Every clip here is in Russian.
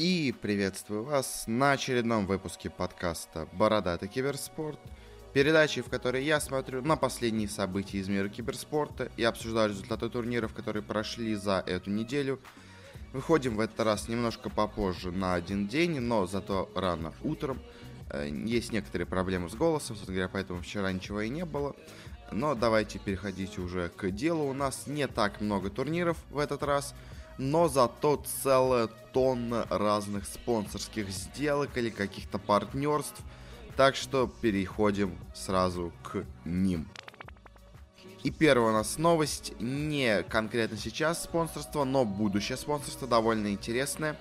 И приветствую вас на очередном выпуске подкаста «Бородатый киберспорт», передачи, в которой я смотрю на последние события из мира киберспорта и обсуждаю результаты турниров, которые прошли за эту неделю. Выходим в этот раз немножко попозже на один день, но зато рано утром. Э, есть некоторые проблемы с голосом, собственно говоря, поэтому вчера ничего и не было. Но давайте переходить уже к делу. У нас не так много турниров в этот раз – но зато целая тонна разных спонсорских сделок или каких-то партнерств. Так что переходим сразу к ним. И первая у нас новость, не конкретно сейчас спонсорство, но будущее спонсорство довольно интересное.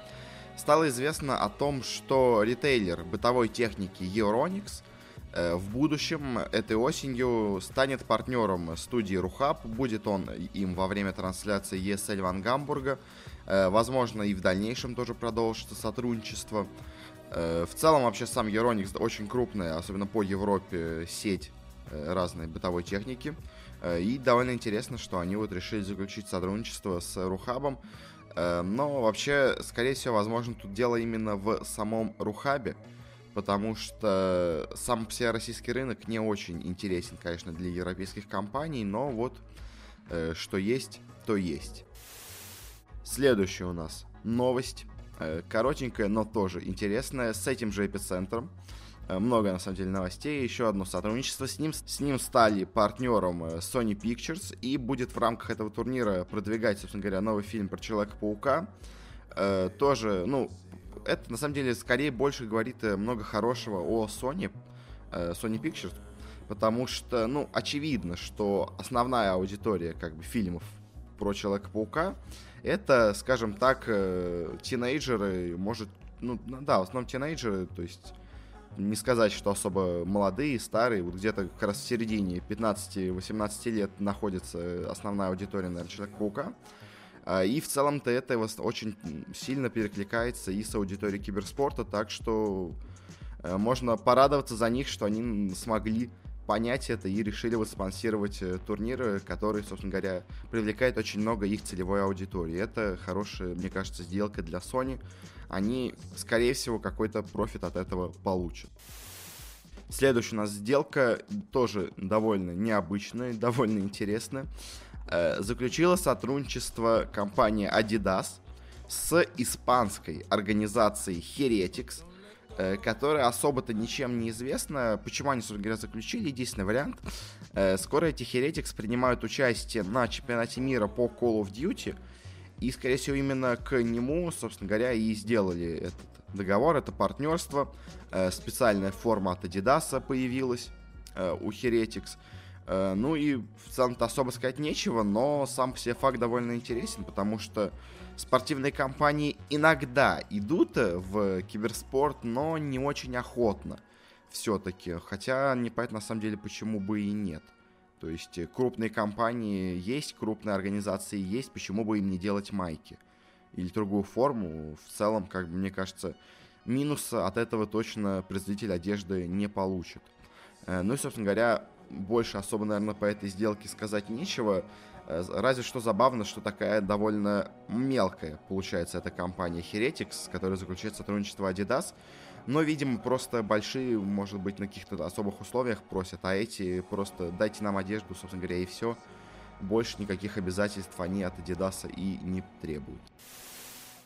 Стало известно о том, что ритейлер бытовой техники Euronix Э, в будущем, этой осенью, станет партнером студии Рухаб. Будет он им во время трансляции ESL Ван Гамбурга. Э, возможно, и в дальнейшем тоже продолжится сотрудничество. Э, в целом, вообще, сам Euronix очень крупная, особенно по Европе, сеть разной бытовой техники. И довольно интересно, что они вот решили заключить сотрудничество с Рухабом. Но вообще, скорее всего, возможно, тут дело именно в самом Рухабе потому что сам все российский рынок не очень интересен, конечно, для европейских компаний, но вот э, что есть, то есть. Следующая у нас новость, э, коротенькая, но тоже интересная, с этим же эпицентром. Э, много, на самом деле, новостей. Еще одно сотрудничество с ним. С ним стали партнером э, Sony Pictures. И будет в рамках этого турнира продвигать, собственно говоря, новый фильм про Человека-паука. Тоже, ну, это на самом деле скорее больше говорит э, много хорошего о Sony, э, Sony Pictures, потому что, ну, очевидно, что основная аудитория как бы фильмов про Человека-паука это, скажем так, э, тинейджеры, может, ну, да, в основном тинейджеры, то есть не сказать, что особо молодые, старые, вот где-то как раз в середине 15-18 лет находится основная аудитория, наверное, Человека-паука. А, и в целом-то это очень сильно перекликается и с аудиторией киберспорта, так что э, можно порадоваться за них, что они смогли понять это и решили вот спонсировать э, турниры, которые, собственно говоря, привлекают очень много их целевой аудитории. Это хорошая, мне кажется, сделка для Sony. Они, скорее всего, какой-то профит от этого получат. Следующая у нас сделка тоже довольно необычная, довольно интересная. Э, заключила сотрудничество компания Adidas с испанской организацией Heretics, э, которая особо-то ничем не известна. Почему они, собственно говоря, заключили? Единственный вариант. Э, скоро эти Heretics принимают участие на чемпионате мира по Call of Duty. И, скорее всего, именно к нему, собственно говоря, и сделали этот договор, это партнерство. Специальная форма от Adidas появилась у Heretics. Э, ну и в целом-то особо сказать нечего, но сам по себе факт довольно интересен, потому что спортивные компании иногда идут э, в киберспорт, но не очень охотно все-таки. Хотя непонятно на самом деле, почему бы и нет. То есть э, крупные компании есть, крупные организации есть, почему бы им не делать майки? Или другую форму. В целом, как бы мне кажется, минуса от этого точно производитель одежды не получит. Ну и, собственно говоря, больше особо, наверное, по этой сделке сказать нечего. Э, разве что забавно, что такая довольно мелкая получается эта компания Heretics, которая заключает сотрудничество Adidas. Но, видимо, просто большие, может быть, на каких-то особых условиях просят, а эти просто дайте нам одежду, собственно говоря, и все. Больше никаких обязательств они от Adidas и не требуют.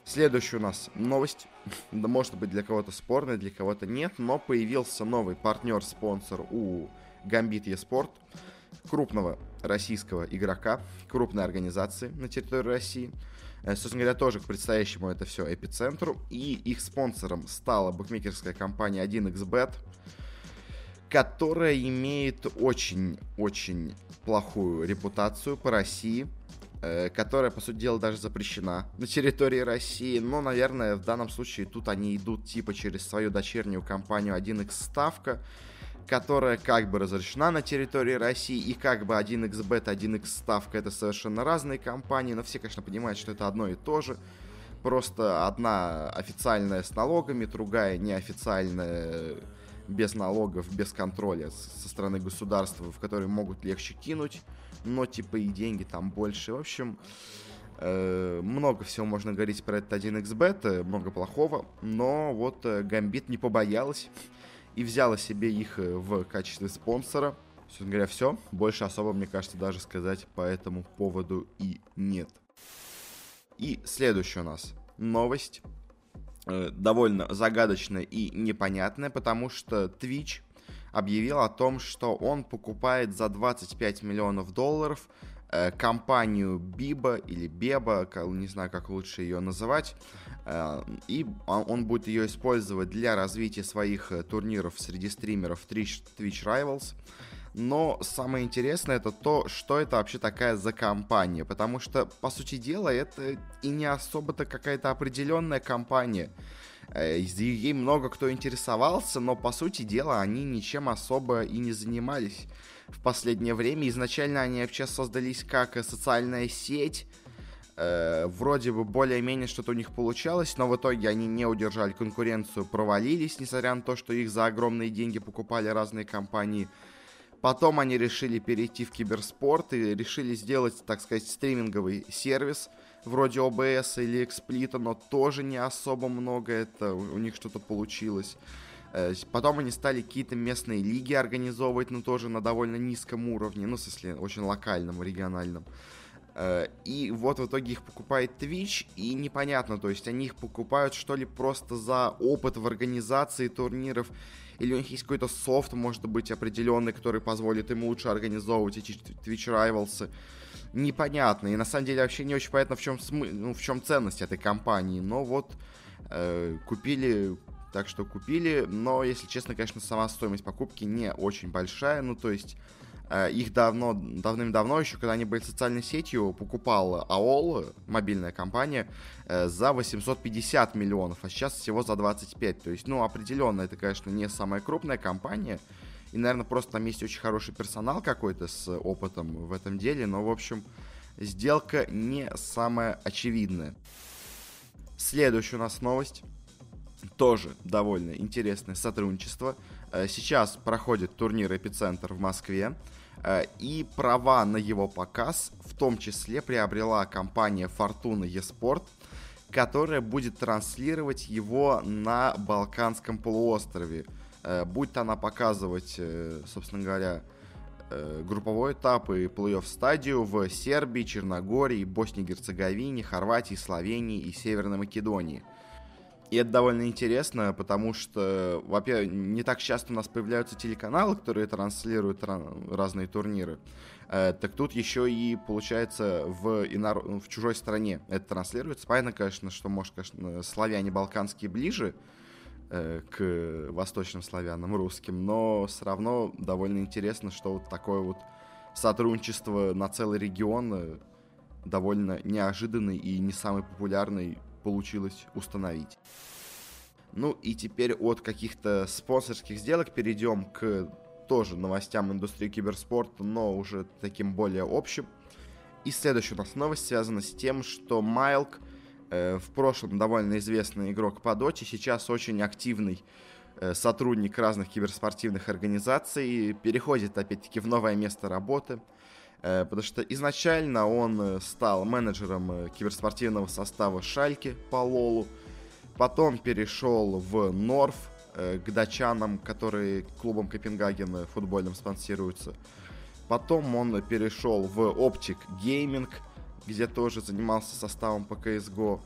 Следующая у нас новость. Может быть, для кого-то спорная, для кого-то нет, но появился новый партнер-спонсор у Гамбит Еспорт, крупного российского игрока, крупной организации на территории России. Э, собственно говоря, тоже к предстоящему это все эпицентру. И их спонсором стала букмекерская компания 1xbet, которая имеет очень-очень плохую репутацию по России, э, которая, по сути дела, даже запрещена на территории России. Но, наверное, в данном случае тут они идут типа через свою дочернюю компанию 1x Ставка, которая как бы разрешена на территории России, и как бы 1xbet, 1x ставка это совершенно разные компании, но все, конечно, понимают, что это одно и то же. Просто одна официальная с налогами, другая неофициальная без налогов, без контроля со стороны государства, в которые могут легче кинуть, но типа и деньги там больше. В общем, Э, много всего можно говорить про этот 1xbet, много плохого, но вот Гамбит не побоялась и взяла себе их в качестве спонсора. Собственно говоря, все. Больше особо, мне кажется, даже сказать по этому поводу и нет. И следующая у нас новость. Э, довольно загадочная и непонятная, потому что Twitch объявил о том, что он покупает за 25 миллионов долларов э, компанию Биба или Беба, не знаю, как лучше ее называть, э, и он будет ее использовать для развития своих турниров среди стримеров Twitch, Rivals. Но самое интересное это то, что это вообще такая за компания. Потому что, по сути дела, это и не особо-то какая-то определенная компания. Э, ей много кто интересовался, но, по сути дела, они ничем особо и не занимались в последнее время. Изначально они вообще создались как социальная сеть, э, вроде бы более-менее что-то у них получалось, но в итоге они не удержали конкуренцию, провалились, несмотря на то, что их за огромные деньги покупали разные компании. Потом они решили перейти в киберспорт и решили сделать, так сказать, стриминговый сервис вроде OBS или Xsplit, но тоже не особо много это у них что-то получилось. Э, потом они стали какие-то местные лиги организовывать, но тоже на довольно низком уровне, ну, в смысле, очень локальном, региональном. Э, и вот в итоге их покупает Twitch, и непонятно, то есть они их покупают что ли просто за опыт в организации турниров, или у них есть какой-то софт, может быть, определенный, который позволит им лучше организовывать эти Twitch Rivals. Непонятно. И на самом деле вообще не очень понятно, в чем, смы... ну, в чем ценность этой компании. Но вот э, купили, так что купили. Но, если честно, конечно, сама стоимость покупки не очень большая. Ну, то есть Э, их давно, давным-давно, еще когда они были социальной сетью, покупал AOL, мобильная компания, э, за 850 миллионов, а сейчас всего за 25. То есть, ну, определенно, это, конечно, не самая крупная компания. И, наверное, просто там есть очень хороший персонал какой-то с опытом в этом деле. Но, в общем, сделка не самая очевидная. Следующая у нас новость. Тоже довольно интересное сотрудничество. Э, сейчас проходит турнир «Эпицентр» в Москве. Э, и права на его показ в том числе приобрела компания Fortuna eSport, которая будет транслировать его на Балканском полуострове. Э, будет она показывать, собственно говоря, групповой этап и плей-офф стадию в Сербии, Черногории, Боснии и Герцеговине, Хорватии, Словении и Северной Македонии. И это довольно интересно, потому что, во-первых, не так часто у нас появляются телеканалы, которые транслируют разные турниры. Э, так тут еще и, получается, в, инор... в чужой стране это транслируется. Понятно, конечно, что, может, конечно, славяне балканские ближе э, к восточным славянам, русским, но все равно довольно интересно, что вот такое вот сотрудничество на целый регион э, довольно неожиданный и не самый популярный получилось установить. Ну и теперь от каких-то спонсорских сделок перейдем к тоже новостям индустрии киберспорта, но уже таким более общим. И следующая у нас новость связана с тем, что Майлк, э, в прошлом довольно известный игрок по доте, сейчас очень активный э, сотрудник разных киберспортивных организаций, переходит опять-таки в новое место работы. Э, потому что изначально он э, стал менеджером э, киберспортивного состава Шальки по Лолу, потом перешел в Норф к датчанам, которые клубом Копенгаген футбольным спонсируются. Потом он перешел в Optic Gaming, где тоже занимался составом по CSGO.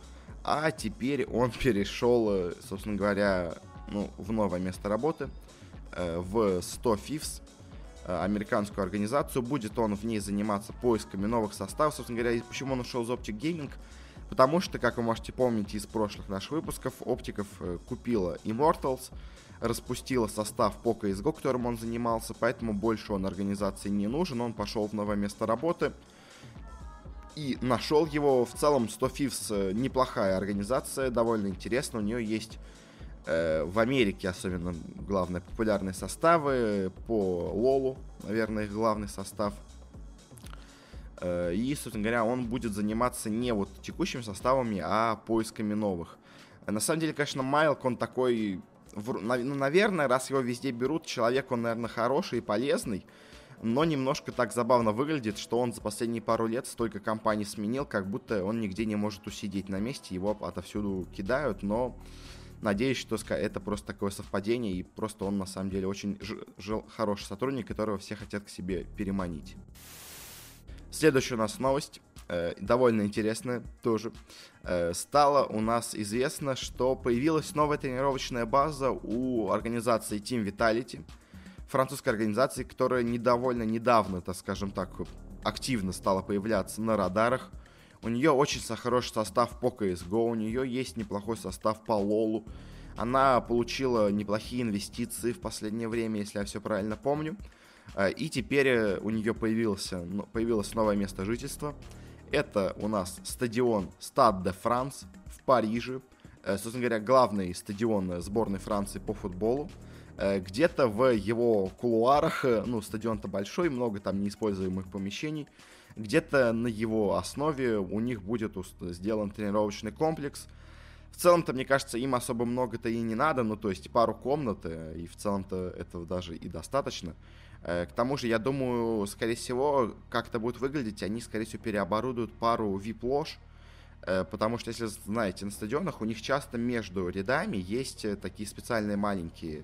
А теперь он перешел, собственно говоря, ну, в новое место работы, в 100 FIFs, американскую организацию. Будет он в ней заниматься поисками новых составов. Собственно говоря, почему он ушел из Optic Gaming? Потому что, как вы можете помнить из прошлых наших выпусков, Оптиков э, купила Immortals, распустила состав по CSGO, которым он занимался, поэтому больше он организации не нужен, он пошел в новое место работы и нашел его. В целом 100 Fifths э, неплохая организация, довольно интересно, у нее есть Э, в Америке особенно главные популярные составы, по Лолу, наверное, их главный состав. Э, и, собственно говоря, он будет заниматься не вот текущими составами, а поисками новых. На самом деле, конечно, Майлк, он такой, ну, наверное, раз его везде берут, человек, он, наверное, хороший и полезный. но немножко так забавно выглядит, что он за последние пару лет столько компаний сменил, как будто он нигде не может усидеть на месте, его отовсюду кидают, но надеюсь, что это просто такое совпадение, и просто он на самом деле очень хороший сотрудник, которого все хотят к себе переманить. Следующая у нас новость, э, довольно интересная тоже. Э, стало у нас известно, что появилась новая тренировочная база у организации Team Vitality – французской организации, которая недовольно недавно, так скажем так, активно стала появляться на радарах. У нее очень хороший состав по CSGO, у нее есть неплохой состав по Лолу. Она получила неплохие инвестиции в последнее время, если я все правильно помню. Э, и теперь э, у нее появился, появилось новое место жительства. Это у нас стадион Stade de France в Париже. Э, собственно говоря, главный стадион сборной Франции по футболу. Э, где-то в его кулуарах, ну, стадион-то большой, много там неиспользуемых помещений, где-то на его основе у них будет сделан тренировочный комплекс. В целом-то, мне кажется, им особо много-то и не надо, ну, то есть пару комнат, э, и в целом-то этого даже и достаточно. К тому же, я думаю, скорее всего, как это будет выглядеть, они, скорее всего, переоборудуют пару VIP-лож, потому что, если знаете, на стадионах у них часто между рядами есть такие специальные маленькие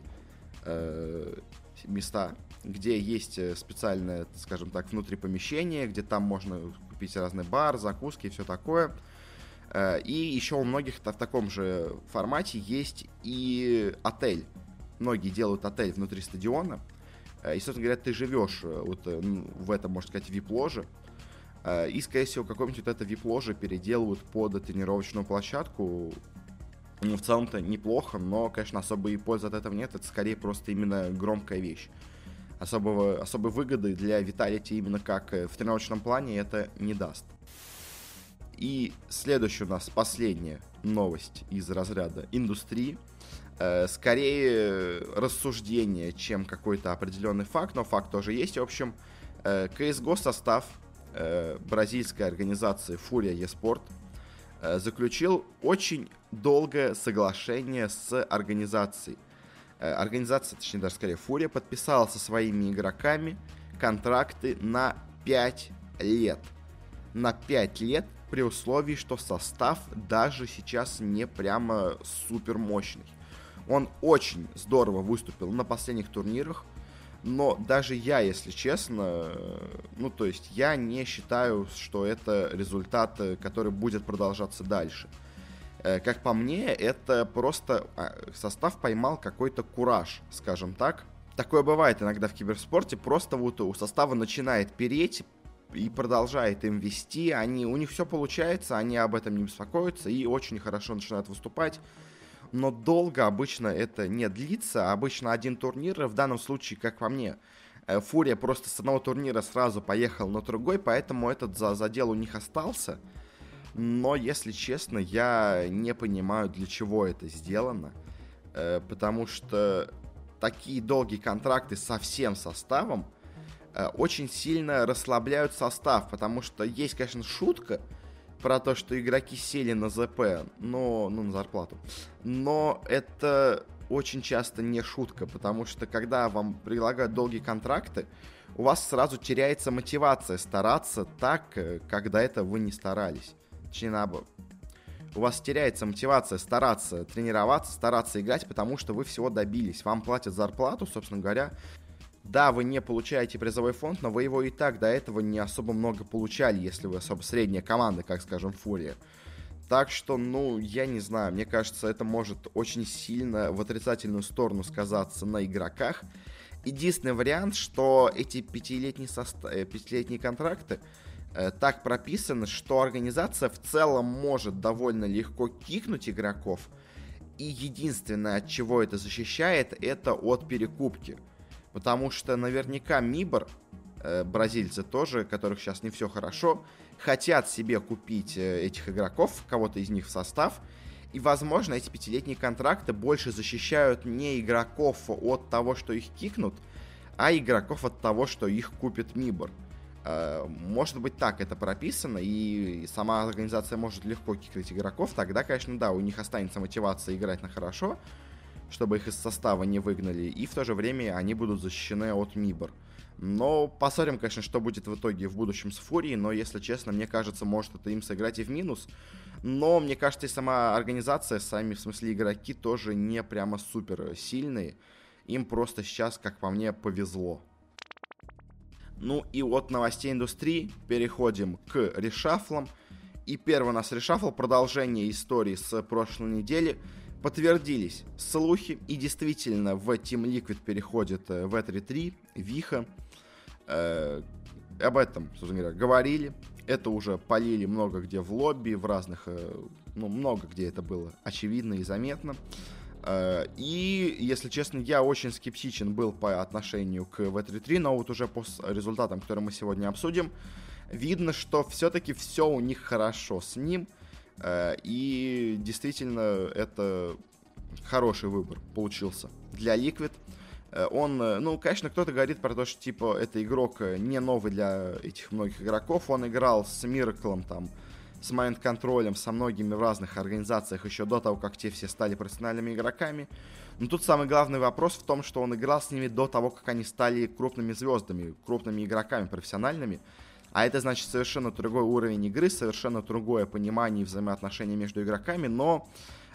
э, места, где есть э, специальное, скажем так, внутри помещение, где там можно купить разный бар, закуски и все такое. Э, и еще у многих в таком же формате есть и отель. Многие делают отель внутри стадиона. Э, и, собственно говоря, ты живешь вот в этом, можно сказать, вип-ложе. И, скорее всего, какой-нибудь вот это вип-ложе переделывают под тренировочную площадку, ну, в целом-то неплохо, но, конечно, особой пользы от этого нет. Это скорее просто именно громкая вещь. Особого, особой выгоды для Виталити именно как э, в тренировочном плане это не даст. И следующая у нас последняя новость из разряда индустрии. Э, скорее рассуждение, чем какой-то определенный факт, но факт тоже есть. В общем, э, CSGO состав э, бразильской организации Furia eSport Э, заключил очень долгое соглашение с организацией. Э, организация, точнее даже скорее Фурия, подписала со своими игроками контракты на 5 лет. На 5 лет при условии, что состав даже сейчас не прямо супер мощный. Он очень здорово выступил на последних турнирах, но даже я, если честно, ну, то есть я не считаю, что это результат, э, который будет продолжаться дальше. Э, как по мне, это просто а, состав поймал какой-то кураж, скажем так. Такое бывает иногда в киберспорте, просто вот у состава начинает переть, и продолжает им вести, они, у них все получается, они об этом не беспокоятся и очень хорошо начинают выступать но долго обычно это не длится. Обычно один турнир, в данном случае, как по мне, э, Фурия просто с одного турнира сразу поехал на другой, поэтому этот за задел у них остался. Но, если честно, я не понимаю, для чего это сделано. Э, потому что такие долгие контракты со всем составом э, очень сильно расслабляют состав. Потому что есть, конечно, шутка, про то, что игроки сели на ЗП, но, ну, на зарплату. Но это очень часто не шутка, потому что когда вам предлагают долгие контракты, у вас сразу теряется мотивация стараться так, э, как до этого вы не старались. Точнее, наоборот. У вас теряется мотивация стараться тренироваться, стараться играть, потому что вы всего добились. Вам платят зарплату, собственно говоря, да, вы не получаете призовой фонд, но вы его и так до этого не особо много получали, если вы особо средняя команда, как, скажем, Фурия. Так что, ну, я не знаю, мне кажется, это может очень сильно в отрицательную сторону сказаться на игроках. Единственный вариант, что эти пятилетние, состав... Э, пятилетние контракты э, так прописаны, что организация в целом может довольно легко кикнуть игроков. И единственное, от чего это защищает, это от перекупки. Потому что наверняка Мибор, э, бразильцы тоже, которых сейчас не все хорошо, хотят себе купить э, этих игроков, кого-то из них в состав. И, возможно, эти пятилетние контракты больше защищают не игроков от того, что их кикнут, а игроков от того, что их купит Мибор. Э, может быть, так это прописано, и сама организация может легко кикать игроков. Тогда, конечно, да, у них останется мотивация играть на хорошо, чтобы их из состава не выгнали, и в то же время они будут защищены от Мибор. Но посмотрим, конечно, что будет в итоге в будущем с Фурией, но, если честно, мне кажется, может это им сыграть и в минус. Но, мне кажется, и сама организация, сами, в смысле, игроки тоже не прямо супер сильные. Им просто сейчас, как по мне, повезло. Ну и от новостей индустрии переходим к решафлам. И первый у нас решафл, продолжение истории с прошлой недели. Подтвердились слухи, и действительно в Team Liquid переходит э, в 3 3 Виха. Э, об этом, собственно говоря, говорили. Это уже полили много где в лобби, в разных, э, ну, много где это было очевидно и заметно. Э, и, если честно, я очень скептичен был по отношению к V3-3, но вот уже по результатам, которые мы сегодня обсудим, видно, что все-таки все у них хорошо с ним. Э, и действительно, это хороший выбор получился для Liquid. Э, он, ну, конечно, кто-то говорит про то, что, типа, это игрок не новый для этих многих игроков. Он играл с Мираклом, там, с майнд-контролем со многими в разных организациях еще до того, как те все стали профессиональными игроками. Но тут самый главный вопрос в том, что он играл с ними до того, как они стали крупными звездами, крупными игроками профессиональными. А это значит совершенно другой уровень игры, совершенно другое понимание и взаимоотношения между игроками, но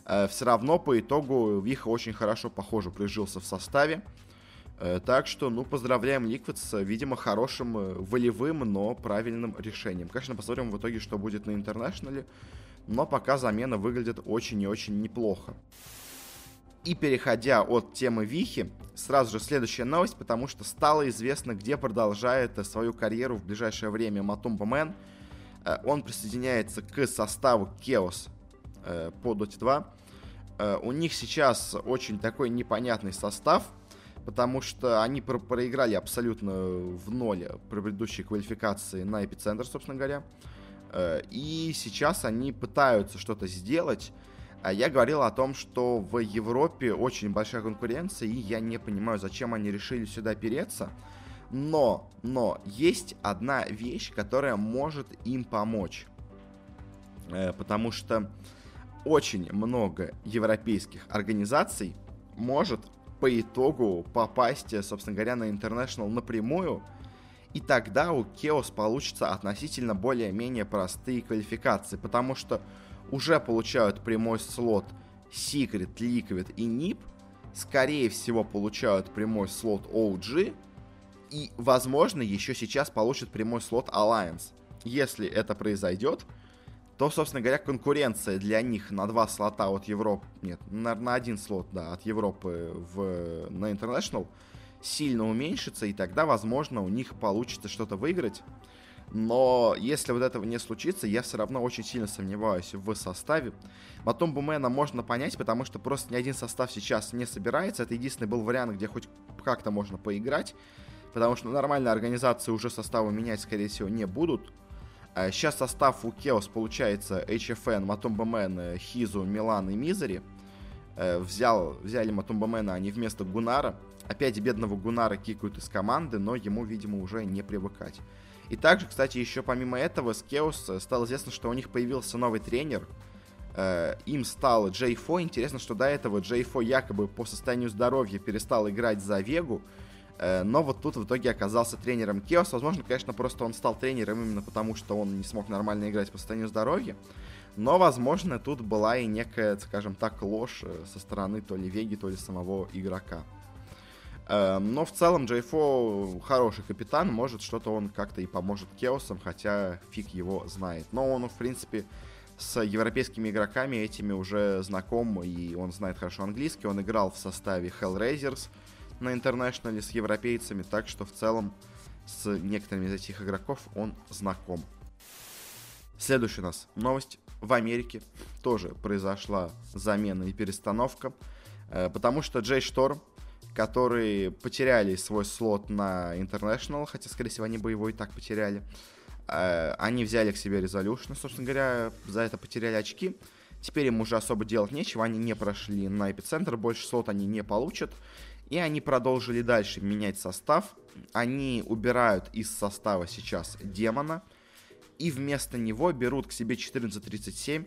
э, все равно по итогу Виха очень хорошо, похоже, прижился в составе. Э, так что, ну, поздравляем Liquid с, видимо, хорошим, э, волевым, но правильным решением. Конечно, посмотрим в итоге, что будет на Интернешнале, но пока замена выглядит очень и очень неплохо. И переходя от темы Вихи, сразу же следующая новость, потому что стало известно, где продолжает э, свою карьеру в ближайшее время Матумба Мэн. Он присоединяется к составу Chaos по Dota 2. У них сейчас очень такой непонятный состав – потому что они про проиграли абсолютно в ноль предыдущей квалификации на эпицентр, собственно говоря. Э, и сейчас они пытаются что-то сделать. А я говорил о том, что в Европе очень большая конкуренция, и я не понимаю, зачем они решили сюда переться. Но, но, есть одна вещь, которая может им помочь. Э, потому что очень много европейских организаций может по итогу попасть, э, собственно говоря, на International напрямую, и тогда у Chaos получится относительно более-менее простые квалификации, потому что уже получают прямой слот Secret, Liquid и NIP, скорее всего получают прямой слот OG, и, возможно, еще сейчас получат прямой слот Alliance. Если это произойдет, то, собственно говоря, конкуренция для них на два слота от Европы, нет, на, на один слот, да, от Европы в, на International сильно уменьшится, и тогда, возможно, у них получится что-то выиграть. Но если вот этого не случится, я все равно очень сильно сомневаюсь в составе. Потом Бумена можно понять, потому что просто ни один состав сейчас не собирается. Это единственный был вариант, где хоть как-то можно поиграть. Потому что нормальные организации уже составы менять, скорее всего, не будут. Сейчас а состав у Chaos получается HFN, Матумбамен, Хизу, Милан и Мизери. Э, взял, взяли Матумбамена они вместо Гунара. Опять бедного Гунара кикают из команды, но ему, видимо, уже не привыкать. И также, кстати, еще помимо этого, с Chaos э, стало известно, что у них появился новый тренер. Э, им стал Джей Фо. Интересно, что до этого Джей Фо якобы по состоянию здоровья перестал играть за Вегу. Э, но вот тут в итоге оказался тренером Кеос. Возможно, конечно, просто он стал тренером именно потому, что он не смог нормально играть по состоянию здоровья. Но, возможно, тут была и некая, скажем так, ложь со стороны то ли Веги, то ли самого игрока. Э, но в целом Джейфо хороший капитан, может что-то он как-то и поможет Кеосам, хотя фиг его знает. Но он, в принципе, с европейскими игроками этими уже знаком, и он знает хорошо английский. Он играл в составе Hellraisers, на интернешнале с европейцами, так что в целом с некоторыми из этих игроков он знаком. Следующая у нас новость. В Америке тоже произошла замена и перестановка, э, потому что Джей Шторм, которые потеряли свой слот на International, хотя, скорее всего, они бы его и так потеряли, э, они взяли к себе Resolution, собственно говоря, за это потеряли очки. Теперь им уже особо делать нечего, они не прошли на эпицентр, больше слот они не получат. И они продолжили дальше менять состав. Они убирают из состава сейчас демона. И вместо него берут к себе 1437,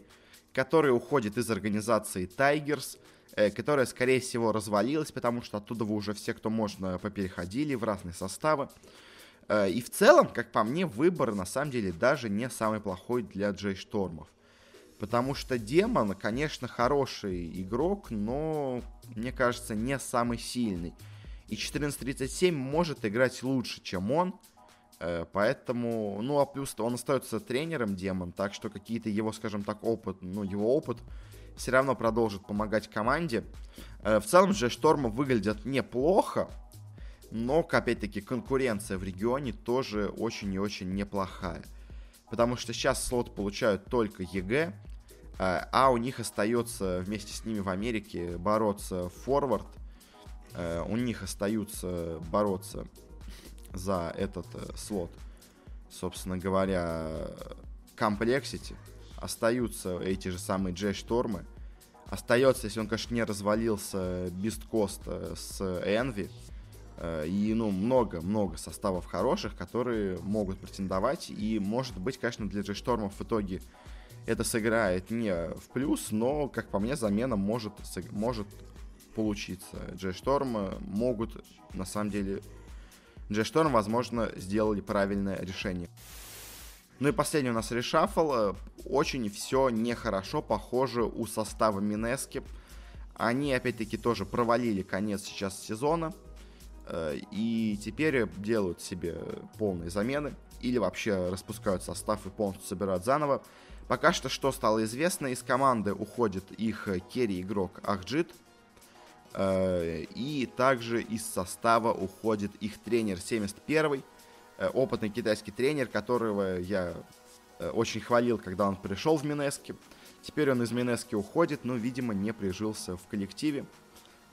который уходит из организации Tigers, которая, скорее всего, развалилась, потому что оттуда вы уже все, кто можно, попереходили в разные составы. Э, и в целом, как по мне, выбор на самом деле даже не самый плохой для Джей Штормов. Потому что Демон, конечно, хороший игрок, но, мне кажется, не самый сильный. И 14.37 может играть лучше, чем он. Э, поэтому, ну, а плюс он остается тренером Демон, так что какие-то его, скажем так, опыт, ну, его опыт все равно продолжит помогать команде. Э, в целом же Штормы выглядят неплохо, но, опять-таки, конкуренция в регионе тоже очень и очень неплохая. Потому что сейчас слот получают только ЕГЭ, э, а у них остается вместе с ними в Америке бороться форвард. У них остаются бороться за этот э, слот. Собственно говоря, комплексити. Остаются эти же самые Джей Штормы. Остается, если он, конечно, не развалился, Бист Коста с Энви. Э, и, ну, много-много составов хороших, которые могут претендовать. И, может быть, конечно, для Джей Штормов в итоге это сыграет не в плюс, но, как по мне, замена может, может получиться. Джей Шторм могут, на самом деле, G-Storm, возможно, сделали правильное решение. Ну и последний у нас решафл. Э, очень все нехорошо похоже у состава Минески. Они, опять-таки, тоже провалили конец сейчас сезона. Э, и теперь делают себе полные замены. Или вообще распускают состав и полностью собирают заново. Пока что, что стало известно, из команды уходит их керри-игрок Ахджит. Э, и также из состава уходит их тренер 71-й, э, опытный китайский тренер, которого я э, очень хвалил, когда он пришел в Минески. Теперь он из Минески уходит, но, видимо, не прижился в коллективе.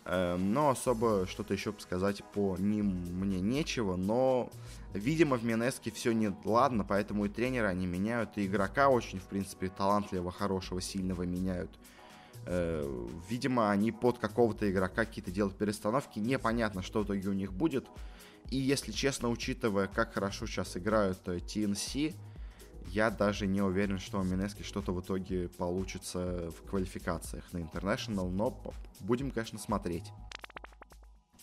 Но особо что-то еще сказать по ним мне нечего, но, видимо, в Минеске все не ладно, поэтому и тренера они меняют, и игрока очень, в принципе, талантливого, хорошего, сильного меняют. Э, видимо, они под какого-то игрока какие-то делают перестановки. Непонятно, что в итоге у них будет. И, если честно, учитывая, как хорошо сейчас играют TNC, э, я даже не уверен, что у Минески что-то в итоге получится в квалификациях на International, но будем, конечно, смотреть.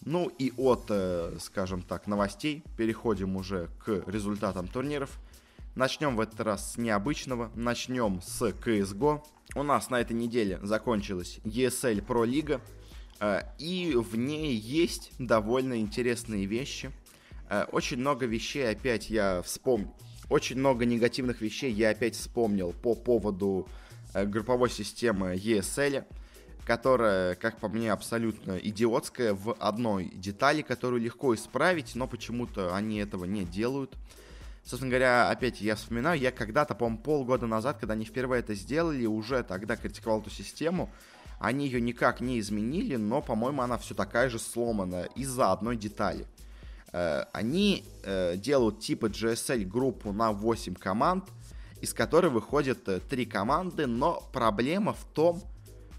Ну и от, э, скажем так, новостей переходим уже к результатам турниров. Начнем в этот раз с необычного. Начнем с CSGO. У нас на этой неделе закончилась ESL Pro Лига. Э, и в ней есть довольно интересные вещи. Э, очень много вещей опять я вспомнил. Очень много негативных вещей я опять вспомнил по поводу э, групповой системы ESL, которая, как по мне, абсолютно идиотская в одной детали, которую легко исправить, но почему-то они этого не делают. Собственно говоря, опять я вспоминаю, я когда-то, по-моему, полгода назад, когда они впервые это сделали, уже тогда критиковал эту систему. Они ее никак не изменили, но, по-моему, она все такая же сломанная из-за одной детали. Э, они э, делают типа GSL группу на 8 команд, из которой выходят 3 э, команды, но проблема в том,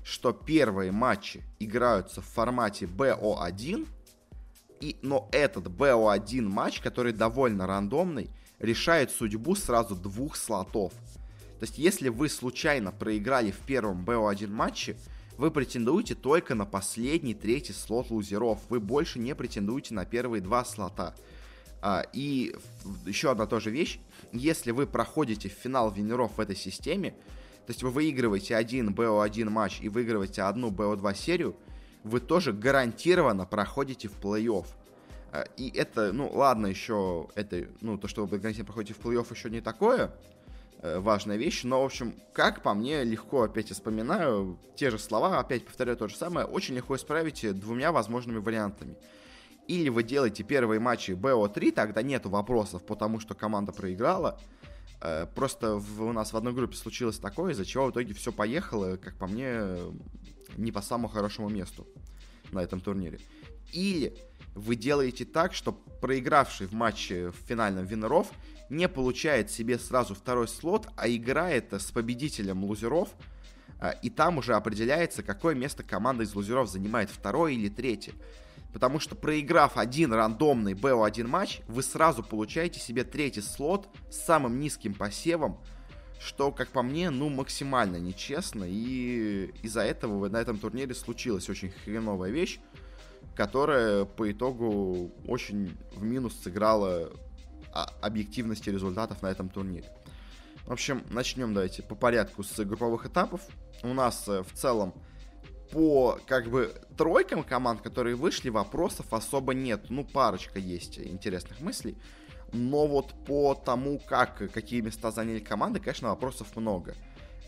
что первые матчи играются в формате BO1, и, но этот BO1 матч, который довольно рандомный, решает судьбу сразу двух слотов. То есть, если вы случайно проиграли в первом BO1 матче, вы претендуете только на последний, третий слот лузеров. Вы больше не претендуете на первые два слота. А, и еще одна тоже вещь. Если вы проходите в финал винеров в этой системе, то есть вы выигрываете один BO1 матч и выигрываете одну BO2 серию, вы тоже гарантированно проходите в плей-офф. А, и это, ну, ладно, еще это, ну, то, что вы гарантированно проходите в плей-офф, еще не такое важная вещь, но, в общем, как по мне, легко опять вспоминаю те же слова, опять повторяю то же самое, очень легко исправить двумя возможными вариантами. Или вы делаете первые матчи BO3, тогда нету вопросов, потому что команда проиграла. Э, просто у нас в одной группе случилось такое, из-за чего в итоге все поехало, как по мне, не по самому хорошему месту на этом турнире. Или вы делаете так, что проигравший в матче в финальном Винеров не получает себе сразу второй слот, а играет с победителем лузеров, а, и там уже определяется, какое место команда из лузеров занимает, второе или третье. Потому что проиграв один рандомный BO1 матч, вы сразу получаете себе третий слот с самым низким посевом, что, как по мне, ну, максимально нечестно, и из-за этого на этом турнире случилась очень хреновая вещь, которая по итогу очень в минус сыграла объективности результатов на этом турнире. В общем, начнем давайте по порядку с групповых этапов. У нас э, в целом по как бы тройкам команд, которые вышли, вопросов особо нет. Ну, парочка есть интересных мыслей. Но вот по тому, как, какие места заняли команды, конечно, вопросов много.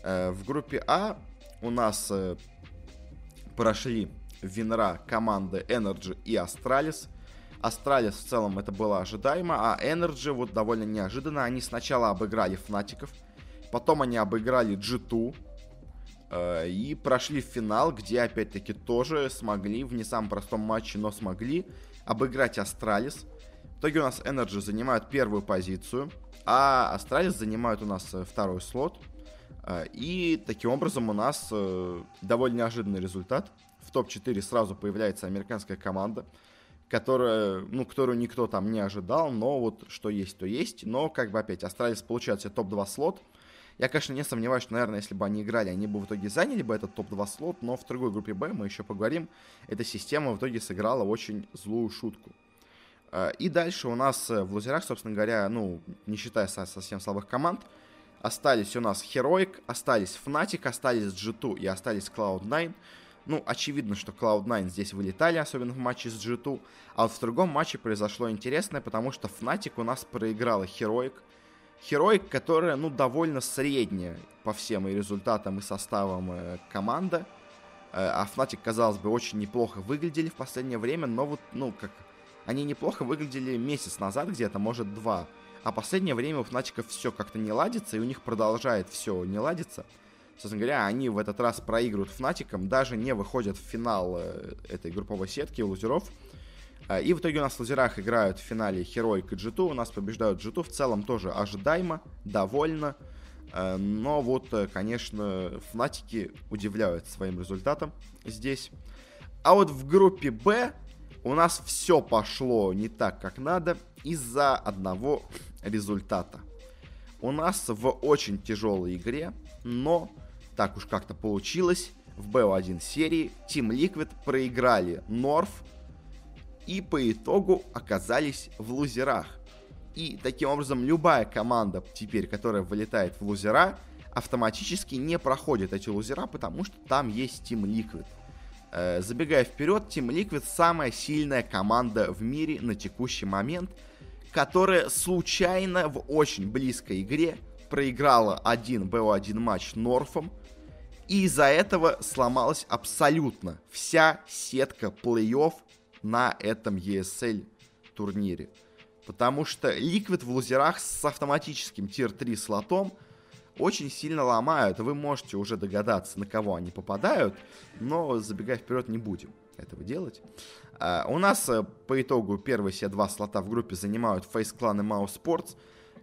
Э, в группе А у нас э, прошли Винра команды Energy и Astralis. Astralis в целом это было ожидаемо, а Energy вот довольно неожиданно. Они сначала обыграли Фнатиков, потом они обыграли G2, э, и прошли в финал, где опять-таки тоже смогли в не самом простом матче, но смогли обыграть Astralis. В итоге у нас NRG занимают первую позицию, а Astralis занимают у нас э, второй слот. Э, и таким образом у нас довольно неожиданный результат. В топ-4 сразу появляется американская команда, которая, ну, которую никто там не ожидал, но вот что есть, то есть. Но, как бы опять, Astralis получает себе топ-2 слот. Я, конечно, не сомневаюсь, что, наверное, если бы они играли, они бы в итоге заняли бы этот топ-2 слот, но в другой группе Б, мы еще поговорим, эта система в итоге сыграла очень злую шутку. Э, и дальше у нас э, в лузерах, собственно говоря, ну, не считая совсем слабых команд, остались у нас Heroic, остались Fnatic, остались G2 и остались Cloud9. Ну, очевидно, что Cloud9 здесь вылетали, особенно в матче с G2. А вот в другом матче произошло интересное, потому что Fnatic у нас проиграла Heroic. Херой, которая, ну, довольно средняя по всем и результатам, и составам э, команда. Э, а Fnatic, казалось бы, очень неплохо выглядели в последнее время, но вот, ну, как... Они неплохо выглядели месяц назад где-то, может, два. А последнее время у Fnatic все как-то не ладится, и у них продолжает все не ладиться. Собственно говоря, они в этот раз проигрывают Fnatic, даже не выходят в финал э, этой групповой сетки лузеров. А, и в итоге у нас в лазерах играют в финале Heroic и G2. У нас побеждают G2. В целом тоже ожидаемо, довольно. А, но вот, э, конечно, Фнатики удивляют своим результатом здесь. А вот в группе Б у нас все пошло не так, как надо, из-за одного результата. У нас в очень тяжелой игре, но так уж как-то получилось, в BO1 серии Team Liquid проиграли Норф и по итогу оказались в лузерах. И таким образом любая команда теперь, которая вылетает в лузера, автоматически не проходит эти лузера, потому что там есть Team Liquid. Э, забегая вперед, Team Liquid самая сильная команда в мире на текущий момент, которая случайно в очень близкой игре проиграла один BO1 матч Норфом, и из-за этого сломалась абсолютно вся сетка плей-офф на этом ESL турнире. Потому что Liquid в лузерах с автоматическим тир-3 слотом очень сильно ломают. Вы можете уже догадаться, на кого они попадают, но забегая вперед не будем этого делать. Uh, у нас uh, по итогу первые все два слота в группе занимают Face Clan и Mouse Sports.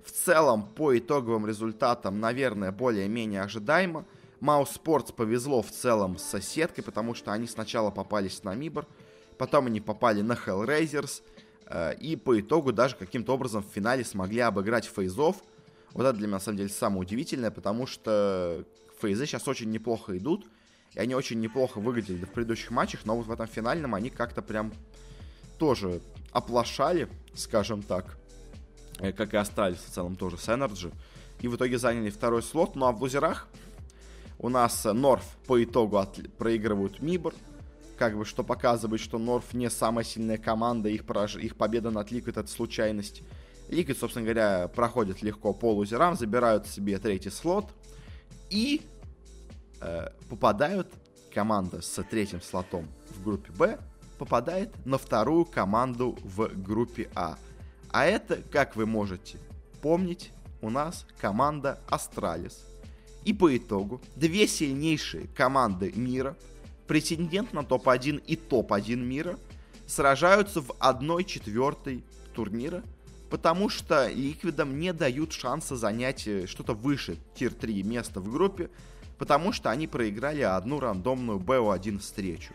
В целом, по итоговым результатам, наверное, более-менее ожидаемо. Mouse Sports повезло в целом с соседкой, потому что они сначала попались на Мибор, Потом они попали на Hellraisers. Э, и по итогу даже каким-то образом в финале смогли обыграть фейзов. Вот это для меня на самом деле самое удивительное, потому что фейзы сейчас очень неплохо идут. И они очень неплохо выглядели в предыдущих матчах, но вот в этом финальном они как-то прям тоже оплошали, скажем так. Э, как и остались в целом тоже с NRG. И в итоге заняли второй слот. Ну а в лузерах у нас North по итогу от... проигрывают MIBR как бы, что показывает, что North не самая сильная команда, их, пораж... их победа над Liquid это случайность. Liquid, собственно говоря, проходит легко по лузерам, забирают себе третий слот и э, попадают команда с третьим слотом в группе Б попадает на вторую команду в группе А. А это, как вы можете помнить, у нас команда Astralis. И по итогу две сильнейшие команды мира претендент на топ-1 и топ-1 мира сражаются в 1/4 турнира, потому что ликвидам не дают шанса занять э, что-то выше тир-3 места в группе, потому что они проиграли одну рандомную БО1 встречу.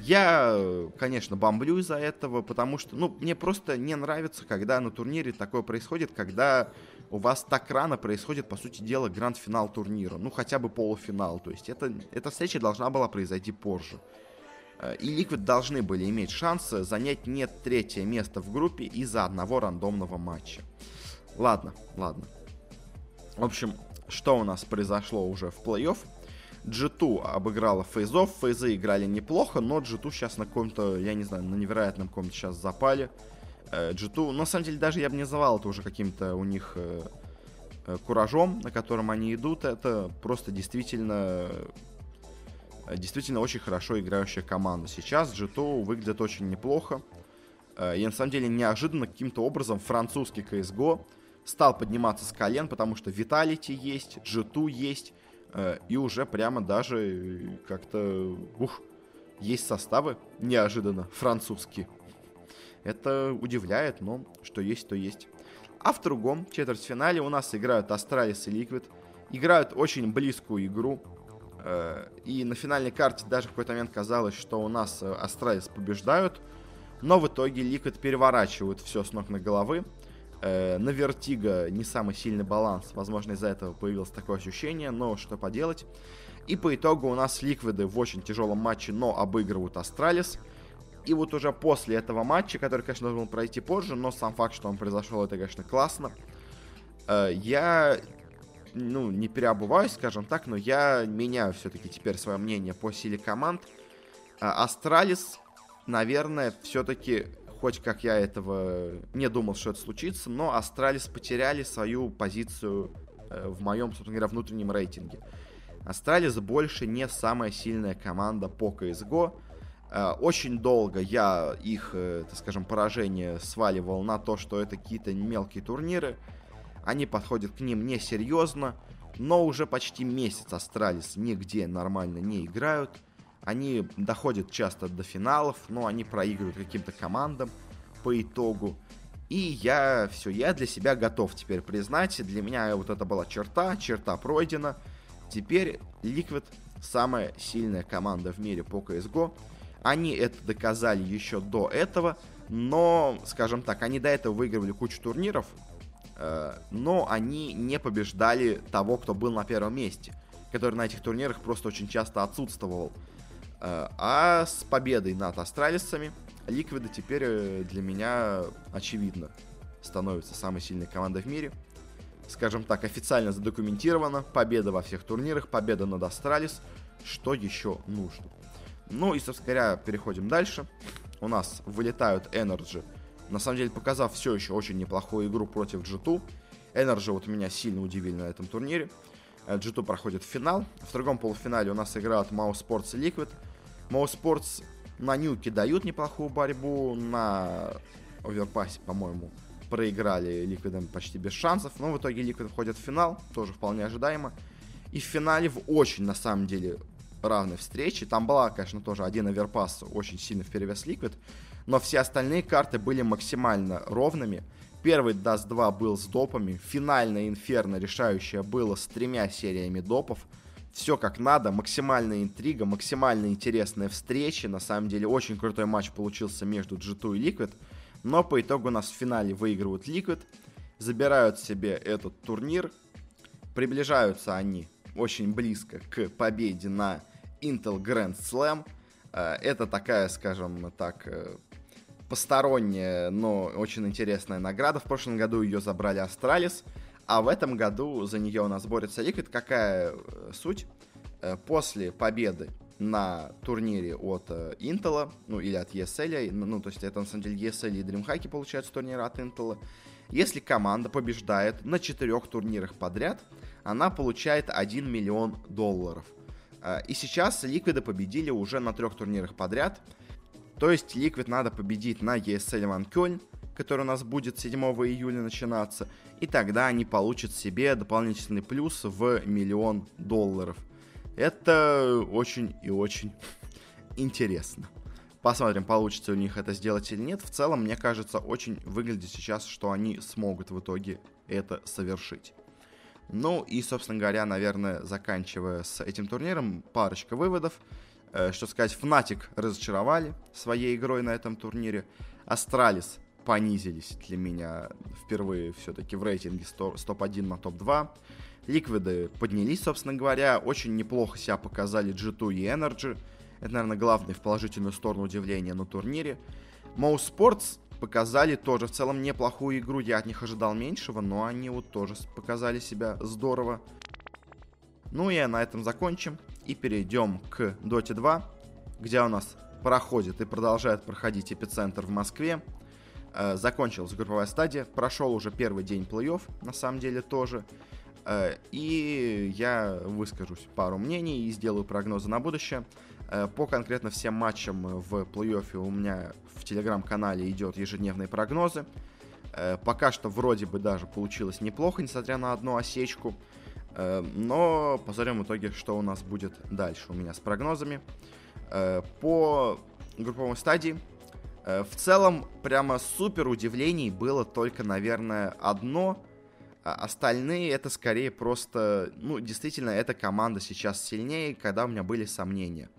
Я, э, конечно, бомблю из-за этого, потому что, ну, мне просто не нравится, когда на турнире такое происходит, когда у вас так рано происходит, по сути дела, гранд-финал турнира. Ну, хотя бы полуфинал. То есть это, эта встреча должна была произойти позже. Э, и Liquid должны были иметь шанс занять не третье место в группе из-за одного рандомного матча. Ладно, ладно. В общем, что у нас произошло уже в плей-офф? G2 обыграла фейзов, фейзы играли неплохо, но G2 сейчас на каком-то, я не знаю, на невероятном каком-то сейчас запале. G2, э, на самом деле даже я бы не называл это уже каким-то у них э, куражом, на котором они идут. Это просто действительно действительно очень хорошо играющая команда. Сейчас G2 выглядит очень неплохо. И на самом деле неожиданно каким-то образом французский CSGO стал подниматься с колен, потому что Vitality есть, G2 есть, э, и уже прямо даже как-то, ух, есть составы неожиданно французские. Это удивляет, но что есть, то есть. А в другом четвертьфинале у нас играют Astralis и Liquid. Играют очень близкую игру. Э, и на финальной карте даже в какой-то момент казалось, что у нас Astralis побеждают. Но в итоге Liquid переворачивают все с ног на голову. Э, на Vertigo не самый сильный баланс. Возможно, из-за этого появилось такое ощущение, но что поделать. И по итогу у нас Ликвиды в очень тяжелом матче, но обыгрывают Astralis. И вот уже после этого матча, который, конечно, должен был пройти позже, но сам факт, что он произошел, это, конечно, классно. Э, я, ну, не переобуваюсь, скажем так, но я меняю все-таки теперь свое мнение по силе команд. Э, Astralis, наверное, все-таки хоть как я этого не думал, что это случится, но Astralis потеряли свою позицию э, в моем, собственно говоря, внутреннем рейтинге. Astralis больше не самая сильная команда по CSGO. Э, очень долго я их, э, так скажем, поражение сваливал на то, что это какие-то мелкие турниры. Они подходят к ним несерьезно, но уже почти месяц Astralis нигде нормально не играют. Они доходят часто до финалов, но они проигрывают каким-то командам по итогу. И я все, я для себя готов теперь признать. Для меня вот это была черта, черта пройдена. Теперь Liquid самая сильная команда в мире по CSGO. Они это доказали еще до этого, но, скажем так, они до этого выигрывали кучу турниров, э, но они не побеждали того, кто был на первом месте, который на этих турнирах просто очень часто отсутствовал. Э, а с победой над астралисами Ликвиды теперь э, для меня очевидно становятся самой сильной командой в мире. Скажем так, официально задокументировано. Победа во всех турнирах, победа над Astralis. Что еще нужно? Ну и, собственно говоря, переходим дальше. У нас вылетают NRG. На самом деле, показав все еще очень неплохую игру против G2. NRG вот меня сильно удивили на этом турнире. G2 проходит финал. В другом полуфинале у нас играют mousesports и Liquid. mousesports на Нюке дают неплохую борьбу, на Overpass е, по-моему, проиграли Ликвидом почти без шансов, но в итоге Liquid входит в финал, тоже вполне ожидаемо. И в финале в очень, на самом деле, равной встрече. Там была, конечно, тоже один Overpass очень сильно в перевес Liquid, но все остальные карты были максимально ровными. Первый Dust 2 был с допами, финальная Инферно решающая было с тремя сериями допов. Все как надо, максимальная интрига, максимально интересная встреча. На самом деле очень крутой матч получился между G2 и Liquid. Но по итогу у нас в финале выигрывают Liquid, забирают себе этот турнир. Приближаются они очень близко к победе на Intel Grand Slam. Э, это такая, скажем так, э, посторонняя, но очень интересная награда. В прошлом году ее забрали Астралис, а в этом году за нее у нас борется Liquid. Какая э, суть? После победы на турнире от Intel, ну или от ESL, ну то есть это на самом деле ESL и DreamHack получают с турнира от Intel, если команда побеждает на четырех турнирах подряд, она получает 1 миллион долларов. И сейчас Ликвиды победили уже на трех турнирах подряд – то есть Liquid надо победить на ESL Ван Кёльн, который у нас будет 7 июля начинаться, и тогда они получат себе дополнительный плюс в миллион долларов. Это очень и очень интересно. Посмотрим, получится у них это сделать или нет. В целом, мне кажется, очень выглядит сейчас, что они смогут в итоге это совершить. Ну и, собственно говоря, наверное, заканчивая с этим турниром, парочка выводов. Э, что сказать, Fnatic разочаровали своей игрой на этом турнире. Astralis понизились для меня впервые все-таки в рейтинге с топ-1 на топ-2. Ликвиды поднялись, собственно говоря. Очень неплохо себя показали G2 и NRG. Это, наверное, главное в положительную сторону удивления на турнире. mousesports показали тоже в целом неплохую игру. Я от них ожидал меньшего, но они вот тоже показали себя здорово. Ну и на этом закончим и перейдем к Dota 2, где у нас проходит и продолжает проходить эпицентр в Москве. Э, закончилась групповая стадия, прошел уже первый день плей-офф, на самом деле тоже. Э, и я выскажусь пару мнений и сделаю прогнозы на будущее. Э, по конкретно всем матчам в плей-оффе у меня в телеграм-канале идет ежедневные прогнозы. Э, пока что вроде бы даже получилось неплохо, несмотря на одну осечку. Но посмотрим в итоге, что у нас будет дальше у меня с прогнозами. По групповой стадии в целом прямо супер удивлений было только, наверное, одно – а остальные это скорее просто, ну, действительно, эта команда сейчас сильнее, когда у меня были сомнения.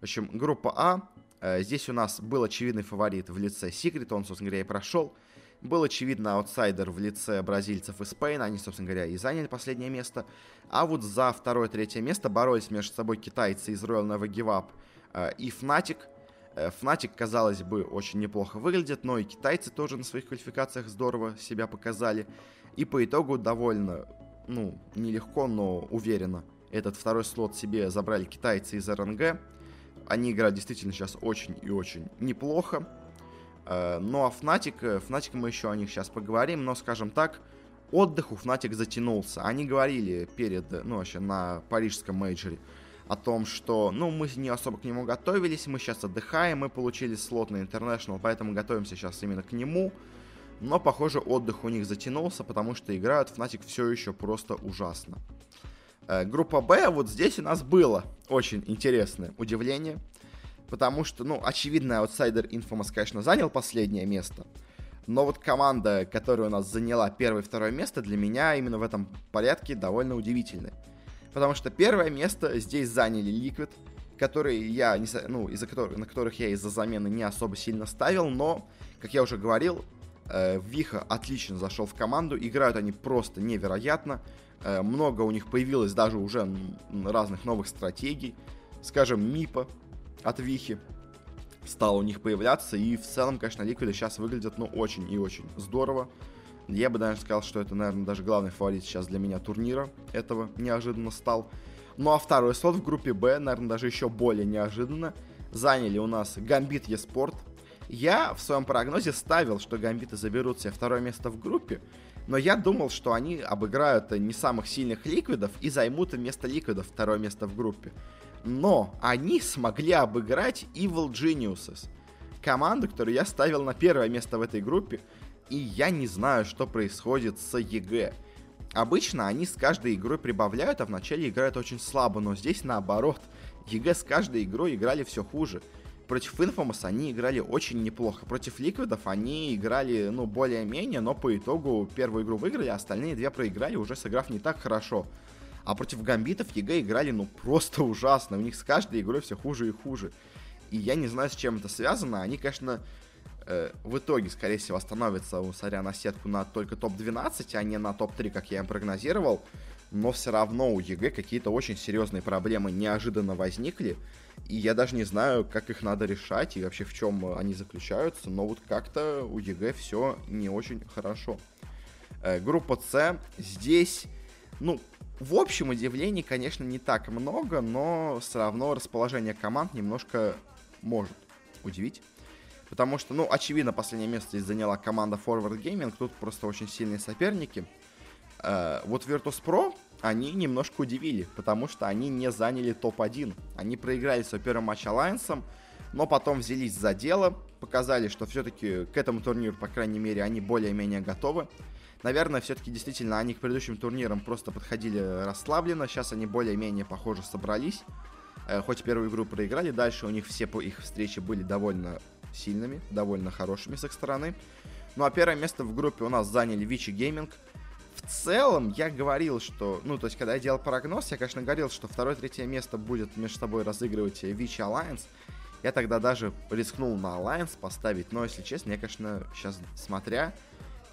В общем, группа А. Э, здесь у нас был очевидный фаворит в лице Секрет, он, собственно говоря, и прошел. Был очевидно аутсайдер в лице бразильцев из Спейна, они, собственно говоря, и заняли последнее место. А вот за второе-третье место боролись между собой китайцы из Royal Never Give Up э, и Fnatic. Э, Fnatic, казалось бы, очень неплохо выглядит, но и китайцы тоже на своих квалификациях здорово себя показали. И по итогу довольно, ну, нелегко, но уверенно этот второй слот себе забрали китайцы из РНГ. Они играют действительно сейчас очень и очень неплохо. Э, ну а Fnatic, Fnatic мы еще о них сейчас поговорим, но скажем так, отдых у Fnatic затянулся. Они говорили перед, ну вообще на парижском мейджоре о том, что, ну, мы не особо к нему готовились, мы сейчас отдыхаем, мы получили слот на International, поэтому готовимся сейчас именно к нему. Но, похоже, отдых у них затянулся, потому что играют Fnatic все еще просто ужасно. Э, группа Б, вот здесь у нас было очень интересное удивление, потому что, ну, очевидно, аутсайдер Infamous, конечно, занял последнее место, но вот команда, которая у нас заняла первое и второе место, для меня именно в этом порядке довольно удивительная. Потому что первое место здесь заняли Liquid, которые я, не, ну, из-за которых, на которых я из-за замены не особо сильно ставил, но, как я уже говорил, э, Виха отлично зашел в команду, играют они просто невероятно. Э, много у них появилось даже уже разных новых стратегий. Скажем, Мипа от Вихи стал у них появляться. И в целом, конечно, Ликвиды сейчас выглядят, ну, очень и очень здорово. Я бы даже сказал, что это, наверное, даже главный фаворит сейчас для меня турнира этого неожиданно стал. Ну а второй слот в группе Б, наверное, даже еще более неожиданно, заняли у нас Гамбит Еспорт. Я в своем прогнозе ставил, что Гамбиты заберут себе второе место в группе, но я думал, что они обыграют не самых сильных ликвидов и займут вместо ликвидов второе место в группе. Но они смогли обыграть Evil Geniuses. Команду, которую я ставил на первое место в этой группе. И я не знаю, что происходит с EG. Обычно они с каждой игрой прибавляют, а вначале играют очень слабо, но здесь наоборот. EG с каждой игрой играли все хуже против Infamous они играли очень неплохо. Против Ликвидов они играли, ну, более-менее, но по итогу первую игру выиграли, а остальные две проиграли, уже сыграв не так хорошо. А против Гамбитов EG играли, ну, просто ужасно. У них с каждой игрой все хуже и хуже. И я не знаю, с чем это связано. Они, конечно, э, в итоге, скорее всего, остановятся, смотря на сетку, на только топ-12, а не на топ-3, как я им прогнозировал. Но все равно у EG какие-то очень серьезные проблемы неожиданно возникли. И я даже не знаю, как их надо решать и вообще в чем они заключаются, но вот как-то у EG все не очень хорошо. Э, группа С. Здесь, ну, в общем удивлений, конечно, не так много, но все равно расположение команд немножко может удивить. Потому что, ну, очевидно, последнее место здесь заняла команда Forward Gaming. Тут просто очень сильные соперники. Э, вот Virtus.pro они немножко удивили, потому что они не заняли топ-1. Они проиграли свой первый матч Алайенсом, но потом взялись за дело, показали, что все-таки к этому турниру, по крайней мере, они более-менее готовы. Наверное, все-таки действительно они к предыдущим турнирам просто подходили расслабленно, сейчас они более-менее, похоже, собрались. Э, хоть первую игру проиграли, дальше у них все по их встречи были довольно сильными, довольно хорошими с их стороны. Ну а первое место в группе у нас заняли Вичи Гейминг в целом я говорил, что, ну, то есть, когда я делал прогноз, я, конечно, говорил, что второе-третье место будет между собой разыгрывать Вичи Alliance. Я тогда даже рискнул на Alliance поставить, но, если честно, я, конечно, сейчас смотря,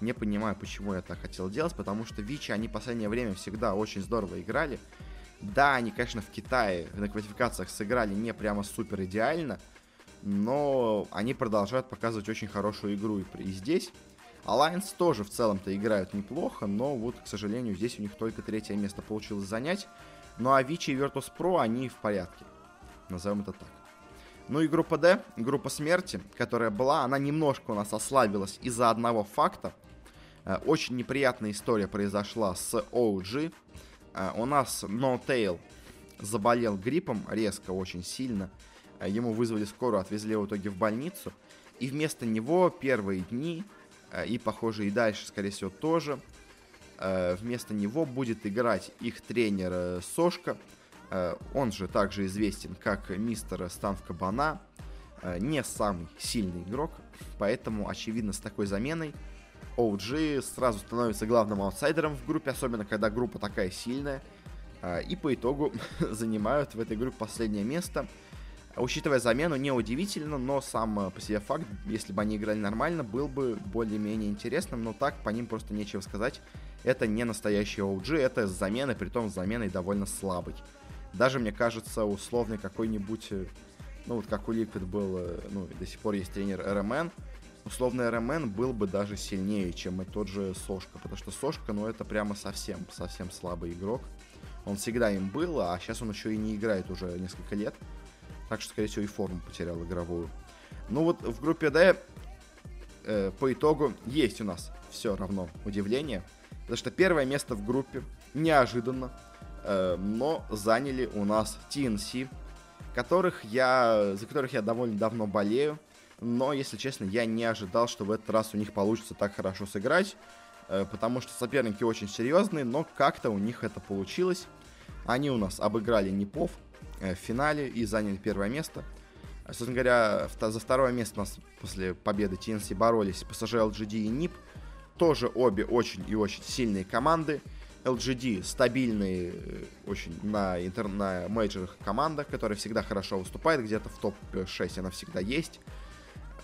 не понимаю, почему я так хотел делать, потому что Вичи, они в последнее время всегда очень здорово играли. Да, они, конечно, в Китае на квалификациях сыграли не прямо супер идеально, но они продолжают показывать очень хорошую игру и, и здесь. Alliance тоже в целом-то играют неплохо, но вот, к сожалению, здесь у них только третье место получилось занять. Ну а Вичи и Virtus.pro, они в порядке. Назовем это так. Ну и группа D, группа смерти, которая была, она немножко у нас ослабилась из-за одного факта. Э, очень неприятная история произошла с OG. Э, у нас No Tail заболел гриппом резко, очень сильно. Э, ему вызвали скорую, отвезли в итоге в больницу. И вместо него первые дни, и, похоже, и дальше, скорее всего, тоже, вместо него будет играть их тренер Сошка, Э, он же также известен как мистер Стан Кабана, э, не самый сильный игрок, поэтому, очевидно, с такой заменой OG сразу становится главным аутсайдером в группе, особенно когда группа такая сильная, э, и по итогу занимают в этой группе последнее место. Учитывая замену, неудивительно, но сам по себе факт, если бы они играли нормально, был бы более-менее интересным, но так по ним просто нечего сказать. Это не настоящий OG, это замена, при том заменой довольно слабый. Даже, мне кажется, условный какой-нибудь, э, ну вот как у Liquid был, э, ну до сих пор есть тренер РМН, условный РМН был бы даже сильнее, чем и тот же Сошка, потому что Сошка, ну это прямо совсем, совсем слабый игрок. Он всегда им был, а сейчас он еще и не играет уже несколько лет. Так что, скорее всего, и форму потерял игровую. Ну вот в группе D э, по итогу есть у нас все равно удивление. Потому что первое место в группе неожиданно Э, но заняли у нас TNC, которых я, за которых я довольно давно болею. Но, если честно, я не ожидал, что в этот раз у них получится так хорошо сыграть, э, потому что соперники очень серьезные, но как-то у них это получилось. Они у нас обыграли Непов в финале и заняли первое место. Собственно говоря, за второе место у нас после победы TNC боролись PSG, LGD и NIP. Тоже обе очень и очень сильные команды. LGD стабильный э, очень на, интер... на мейджорах команда, которая всегда хорошо выступает, где-то в топ-6 она всегда есть.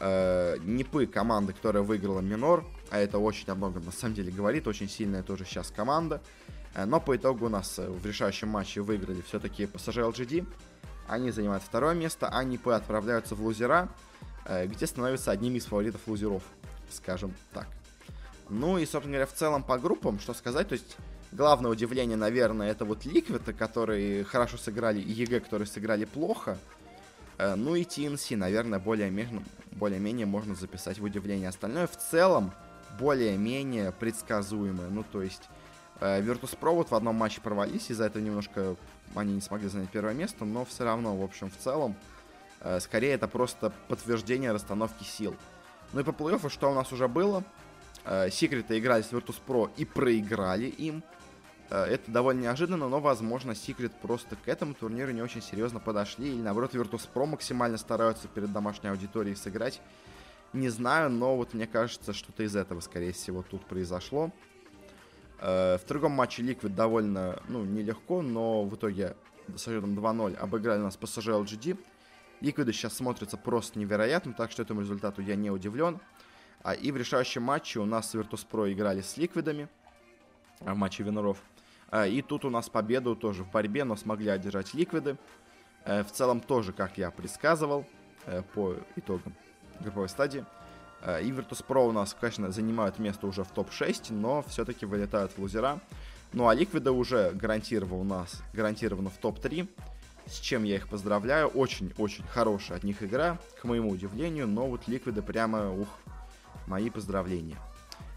Э, Нипы команда, которая выиграла минор, а это очень о многом на самом деле говорит, очень сильная тоже сейчас команда. Э, но по итогу у нас э, в решающем матче выиграли все-таки PSG LGD. Они занимают второе место, а Нипы отправляются в лузера, э, где становятся одними из фаворитов лузеров, скажем так. Ну и, собственно говоря, в целом по группам, что сказать, то есть Главное удивление, наверное, это вот Liquid, которые хорошо сыграли, и EG, которые сыграли плохо. Ну и TNC, наверное, более-менее более можно записать в удивление. Остальное в целом более-менее предсказуемое. Ну, то есть Virtus.pro вот в одном матче провалились, из-за этого немножко они не смогли занять первое место, но все равно, в общем, в целом, э, скорее это просто подтверждение расстановки сил. Ну и по плей-оффу что у нас уже было? Секреты играли с Virtus.pro и проиграли им. Э, это довольно неожиданно, но, возможно, Secret просто к этому турниру не очень серьезно подошли, или, наоборот, Virtus.pro максимально стараются перед домашней аудиторией сыграть. Не знаю, но вот мне кажется, что-то из этого, скорее всего, тут произошло. Э, в другом матче Liquid довольно, ну, нелегко, но в итоге с счетом 2-0 обыграли нас PSG LGD. Liquid сейчас смотрится просто невероятно, так что этому результату я не удивлен. А и в решающем матче у нас Virtus.pro играли с Ликвидами в матче Виноров. А, и тут у нас победу тоже в борьбе, но смогли одержать ликвиды. Э, в целом тоже, как я предсказывал, э, по итогам групповой стадии. Э, и Virtus.pro у нас, конечно, занимают место уже в топ-6, но все-таки вылетают в лузера. Ну а Ликвида уже гарантировано у нас, гарантированно в топ-3, с чем я их поздравляю. Очень-очень хорошая от них игра, к моему удивлению, но вот Ликвиды прямо, ух, мои поздравления.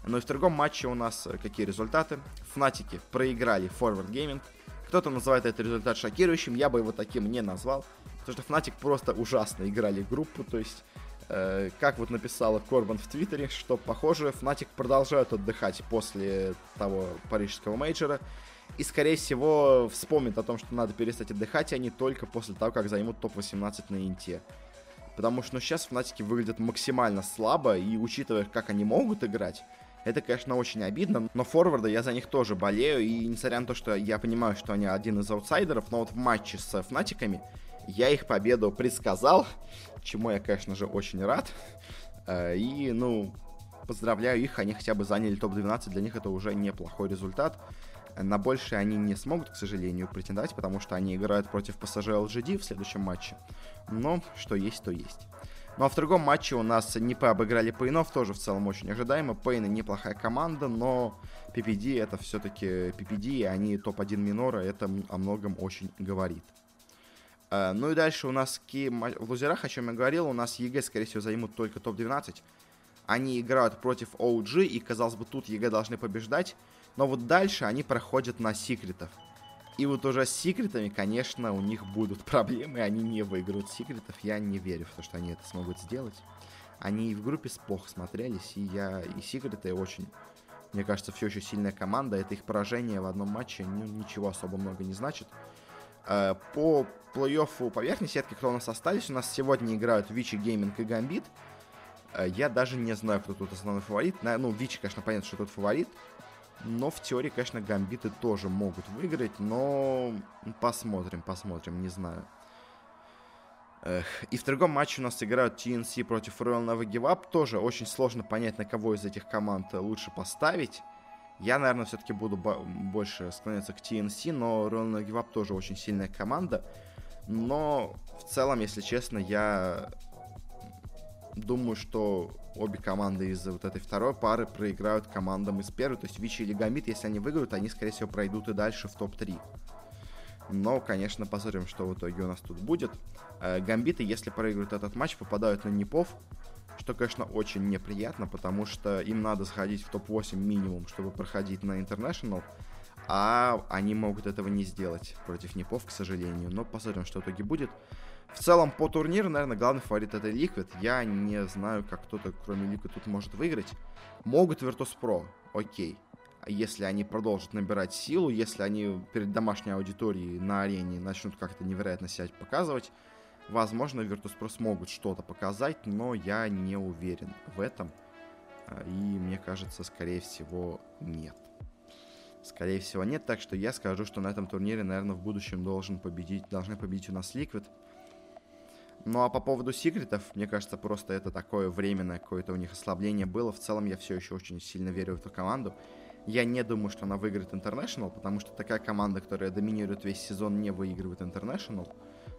Но и в другом матче у нас э, какие результаты? Фнатики проиграли Forward Gaming. Кто-то называет этот результат шокирующим, я бы его таким не назвал. Потому что Fnatic просто ужасно играли группу, то есть э, как вот написала Корбан в Твиттере, что похоже, Fnatic продолжают отдыхать после того парижского мейджора. И, скорее всего, вспомнят о том, что надо перестать отдыхать, а не только после того, как займут топ-18 на Инте. Потому что ну, сейчас Фнатики выглядят максимально слабо, и учитывая, как они могут играть, это, конечно, очень обидно, но форварда я за них тоже болею, и несмотря на то, что я понимаю, что они один из аутсайдеров, но вот в матче с Фнатиками я их победу предсказал, чему я, конечно же, очень рад. Э, и, ну, поздравляю их, они хотя бы заняли топ-12, для них это уже неплохой результат. На больше они не смогут, к сожалению, претендовать, потому что они играют против PSG LGD в следующем матче. Но что есть, то есть. Ну а в другом матче у нас НИП обыграли Пейнов, тоже в целом очень ожидаемо. Пейны неплохая команда, но PPD это все-таки PPD, и они топ-1 минора, это о многом очень говорит. Э, ну и дальше у нас в лузерах, о чем я говорил, у нас EG, скорее всего, займут только топ-12. Они играют против OG, и, казалось бы, тут EG должны побеждать. Но вот дальше они проходят на секретов. И вот уже с секретами, конечно, у них будут проблемы, они не выиграют секретов. Я не верю в то, что они это смогут сделать. Они и в группе плохо смотрелись, и я и секреты очень, мне кажется, все еще сильная команда. Это их поражение в одном матче ну, ничего особо много не значит. Э, по плей-оффу по верхней сетке, кто у нас остались, у нас сегодня играют Vici Gaming и Гамбит. Э, я даже не знаю, кто тут основной фаворит. Ну, Вичи, конечно, понятно, что тут фаворит. Но в теории, конечно, гамбиты тоже могут выиграть, но посмотрим, посмотрим, не знаю. Эх. И в другом матче у нас играют TNC против Royal Never Give Up. Тоже очень сложно понять, на кого из этих команд лучше поставить. Я, наверное, все-таки буду больше склоняться к TNC, но Royal Never Give Up тоже очень сильная команда. Но в целом, если честно, я думаю, что обе команды из вот этой второй пары проиграют командам из первой. То есть Вичи или Гамбит, если они выиграют, они, скорее всего, пройдут и дальше в топ-3. Но, конечно, посмотрим, что в итоге у нас тут будет. Э, Гамбиты, если проигрывают этот матч, попадают на Непов, что, конечно, очень неприятно, потому что им надо сходить в топ-8 минимум, чтобы проходить на International, а они могут этого не сделать против Непов, к сожалению. Но посмотрим, что в итоге будет. В целом, по турниру, наверное, главный фаворит это Liquid. Я не знаю, как кто-то, кроме Liquid, тут может выиграть. Могут Virtus.pro, окей. А если они продолжат набирать силу, если они перед домашней аудиторией на арене начнут как-то невероятно себя показывать, возможно, Virtus.pro смогут что-то показать, но я не уверен в этом. А, и мне кажется, скорее всего, нет. Скорее всего, нет, так что я скажу, что на этом турнире, наверное, в будущем должен победить, должны победить у нас Liquid. Ну а по поводу секретов, мне кажется, просто это такое временное какое-то у них ослабление было. В целом я все еще очень сильно верю в эту команду. Я не думаю, что она выиграет International, потому что такая команда, которая доминирует весь сезон, не выигрывает International.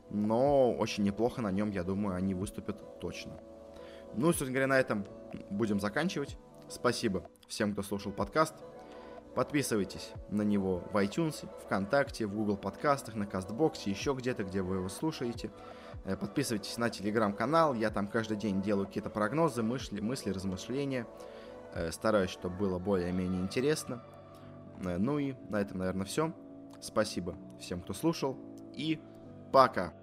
Но очень неплохо на нем, я думаю, они выступят точно. Ну, собственно говоря, на этом будем заканчивать. Спасибо всем, кто слушал подкаст. Подписывайтесь на него в iTunes, ВКонтакте, в Google подкастах, на Кастбоксе, еще где-то, где вы его слушаете. Э, подписывайтесь на телеграм-канал, я там каждый день делаю какие-то прогнозы, мысли, мысли размышления. Э, стараюсь, чтобы было более-менее интересно. Э, ну и на этом, наверное, все. Спасибо всем, кто слушал. И пока!